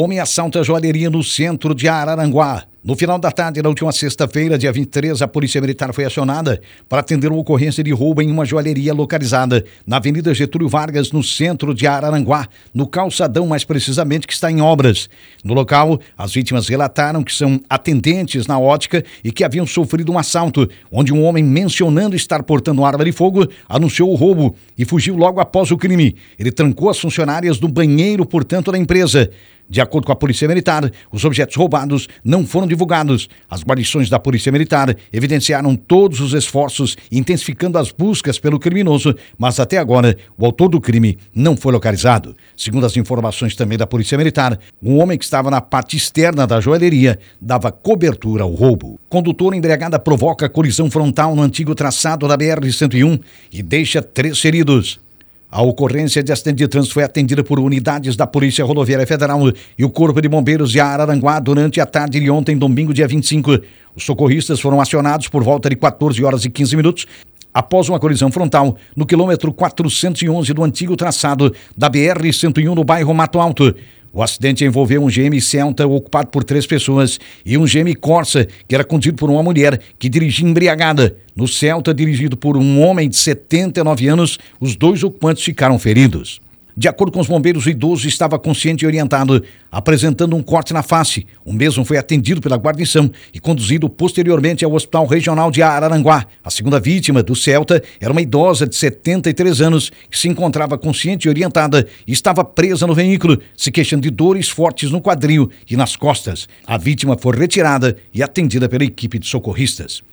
Homem assalta joalheria no centro de Araranguá. No final da tarde da última sexta-feira, dia 23, a Polícia Militar foi acionada para atender uma ocorrência de roubo em uma joalheria localizada na Avenida Getúlio Vargas, no centro de Araranguá, no calçadão mais precisamente, que está em obras. No local, as vítimas relataram que são atendentes na ótica e que haviam sofrido um assalto, onde um homem mencionando estar portando arma de fogo anunciou o roubo e fugiu logo após o crime. Ele trancou as funcionárias do banheiro, portanto, da empresa. De acordo com a Polícia Militar, os objetos roubados não foram divulgados. As guarnições da Polícia Militar evidenciaram todos os esforços intensificando as buscas pelo criminoso, mas até agora o autor do crime não foi localizado. Segundo as informações também da Polícia Militar, um homem que estava na parte externa da joalheria dava cobertura ao roubo. Condutor embriagada provoca colisão frontal no antigo traçado da BR-101 e deixa três feridos. A ocorrência de acidente de trânsito foi atendida por unidades da Polícia Rodoviária Federal e o Corpo de Bombeiros de Araranguá durante a tarde de ontem, domingo, dia 25. Os socorristas foram acionados por volta de 14 horas e 15 minutos após uma colisão frontal no quilômetro 411 do antigo traçado da BR-101 no bairro Mato Alto. O acidente envolveu um GM Celta ocupado por três pessoas e um GM Corsa, que era conduzido por uma mulher que dirigia embriagada. No Celta, dirigido por um homem de 79 anos, os dois ocupantes ficaram feridos. De acordo com os bombeiros, o idoso estava consciente e orientado, apresentando um corte na face. O mesmo foi atendido pela guarnição e conduzido posteriormente ao Hospital Regional de Araranguá. A segunda vítima do Celta era uma idosa de 73 anos que se encontrava consciente e orientada e estava presa no veículo, se queixando de dores fortes no quadril e nas costas. A vítima foi retirada e atendida pela equipe de socorristas.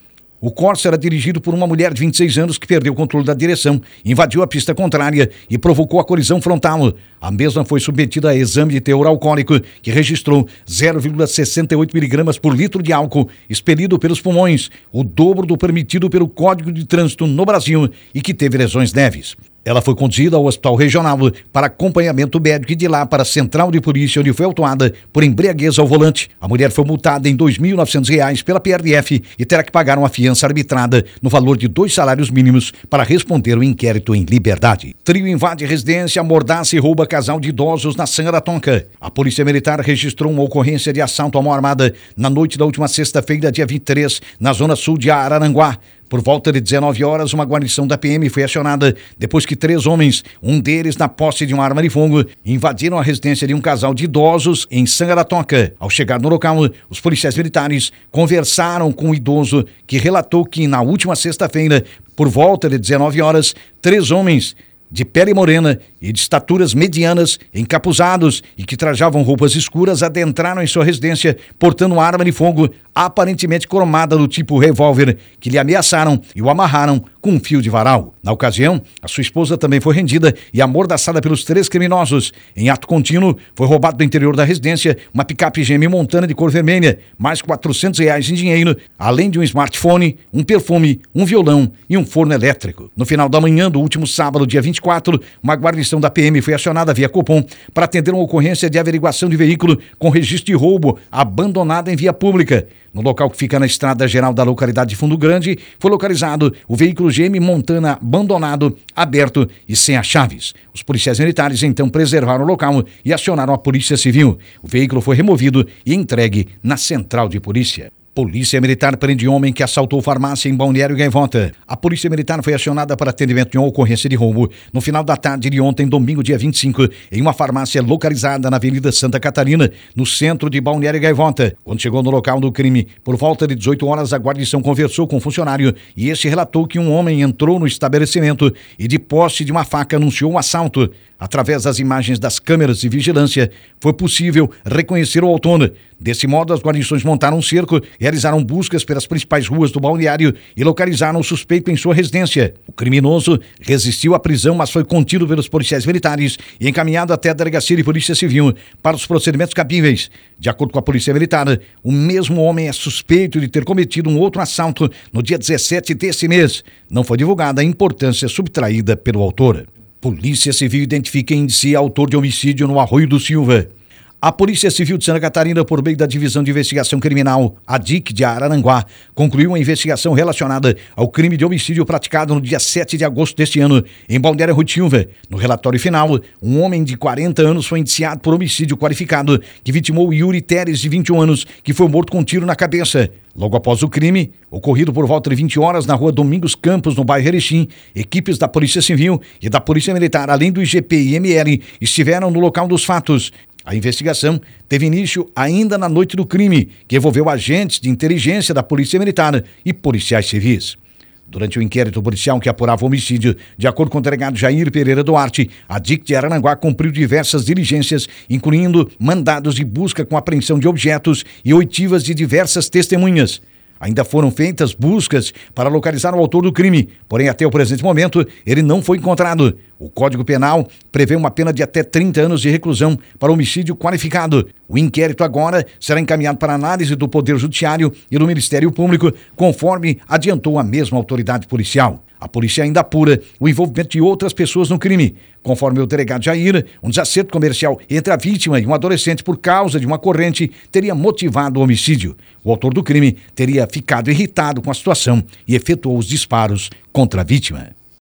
O Corsa era dirigido por uma mulher de 26 anos que perdeu o controle da direção, invadiu a pista contrária e provocou a colisão frontal. A mesma foi submetida a exame de teor alcoólico, que registrou 0,68 miligramas por litro de álcool expelido pelos pulmões, o dobro do permitido pelo Código de Trânsito no Brasil e que teve lesões leves. Ela foi conduzida ao hospital regional para acompanhamento médico e de lá para a central de polícia, onde foi autuada por embriaguez ao volante. A mulher foi multada em R$ 2.900 pela PRF e terá que pagar uma fiança arbitrada no valor de dois salários mínimos para responder o inquérito em liberdade. Trio invade residência, amordaça e rouba casal de idosos na Sanga da Tonca. A Polícia Militar registrou uma ocorrência de assalto à mão armada na noite da última sexta-feira, dia 23, na zona sul de Araranguá. Por volta de 19 horas, uma guarnição da PM foi acionada depois que três homens, um deles na posse de uma arma de fogo, invadiram a residência de um casal de idosos em Sangaratoca. Ao chegar no local, os policiais militares conversaram com o idoso que relatou que na última sexta-feira, por volta de 19 horas, três homens de pele morena e de estaturas medianas, encapuzados e que trajavam roupas escuras, adentraram em sua residência portando arma de fogo aparentemente cromada do tipo revólver, que lhe ameaçaram e o amarraram com um fio de varal. Na ocasião, a sua esposa também foi rendida e amordaçada pelos três criminosos. Em ato contínuo, foi roubado do interior da residência uma picape GM Montana de cor vermelha, mais 400 reais em dinheiro, além de um smartphone, um perfume, um violão e um forno elétrico. No final da manhã do último sábado, dia 24, uma guarnição da PM foi acionada via Copom para atender uma ocorrência de averiguação de veículo com registro de roubo abandonado em via pública. No local que fica na estrada geral da localidade de Fundo Grande, foi localizado o veículo GM Montana abandonado, aberto e sem as chaves. Os policiais militares então preservaram o local e acionaram a Polícia Civil. O veículo foi removido e entregue na central de polícia. Polícia Militar prende homem que assaltou farmácia em Balneário Gaivota. A Polícia Militar foi acionada para atendimento de uma ocorrência de roubo no final da tarde de ontem, domingo, dia 25, em uma farmácia localizada na Avenida Santa Catarina, no centro de Balneário Gaivota. Quando chegou no local do crime, por volta de 18 horas, a guarnição conversou com o um funcionário e este relatou que um homem entrou no estabelecimento e, de posse de uma faca, anunciou um assalto. Através das imagens das câmeras de vigilância, foi possível reconhecer o autor. Desse modo, as guarnições montaram um cerco, realizaram buscas pelas principais ruas do balneário e localizaram o suspeito em sua residência. O criminoso resistiu à prisão, mas foi contido pelos policiais militares e encaminhado até a delegacia de polícia civil para os procedimentos cabíveis. De acordo com a polícia militar, o mesmo homem é suspeito de ter cometido um outro assalto no dia 17 desse mês. Não foi divulgada a importância subtraída pelo autor. Polícia Civil identifica em si autor de homicídio no Arroio do Silva. A Polícia Civil de Santa Catarina, por meio da Divisão de Investigação Criminal, a DIC de Araranguá, concluiu uma investigação relacionada ao crime de homicídio praticado no dia 7 de agosto deste ano, em Balneário Rutilva. No relatório final, um homem de 40 anos foi indiciado por homicídio qualificado, que vitimou Yuri Teres, de 21 anos, que foi morto com um tiro na cabeça. Logo após o crime, ocorrido por volta de 20 horas na rua Domingos Campos, no bairro Erechim, equipes da Polícia Civil e da Polícia Militar, além do IGP e ML, estiveram no local dos fatos. A investigação teve início ainda na noite do crime, que envolveu agentes de inteligência da Polícia Militar e policiais civis. Durante o inquérito policial que apurava o homicídio, de acordo com o delegado Jair Pereira Duarte, a DIC de Arananguá cumpriu diversas diligências, incluindo mandados de busca com apreensão de objetos e oitivas de diversas testemunhas. Ainda foram feitas buscas para localizar o autor do crime, porém, até o presente momento, ele não foi encontrado. O Código Penal prevê uma pena de até 30 anos de reclusão para homicídio qualificado. O inquérito agora será encaminhado para análise do Poder Judiciário e do Ministério Público, conforme adiantou a mesma autoridade policial. A polícia ainda apura o envolvimento de outras pessoas no crime. Conforme o delegado Jair, um desacerto comercial entre a vítima e um adolescente por causa de uma corrente teria motivado o homicídio. O autor do crime teria ficado irritado com a situação e efetuou os disparos contra a vítima.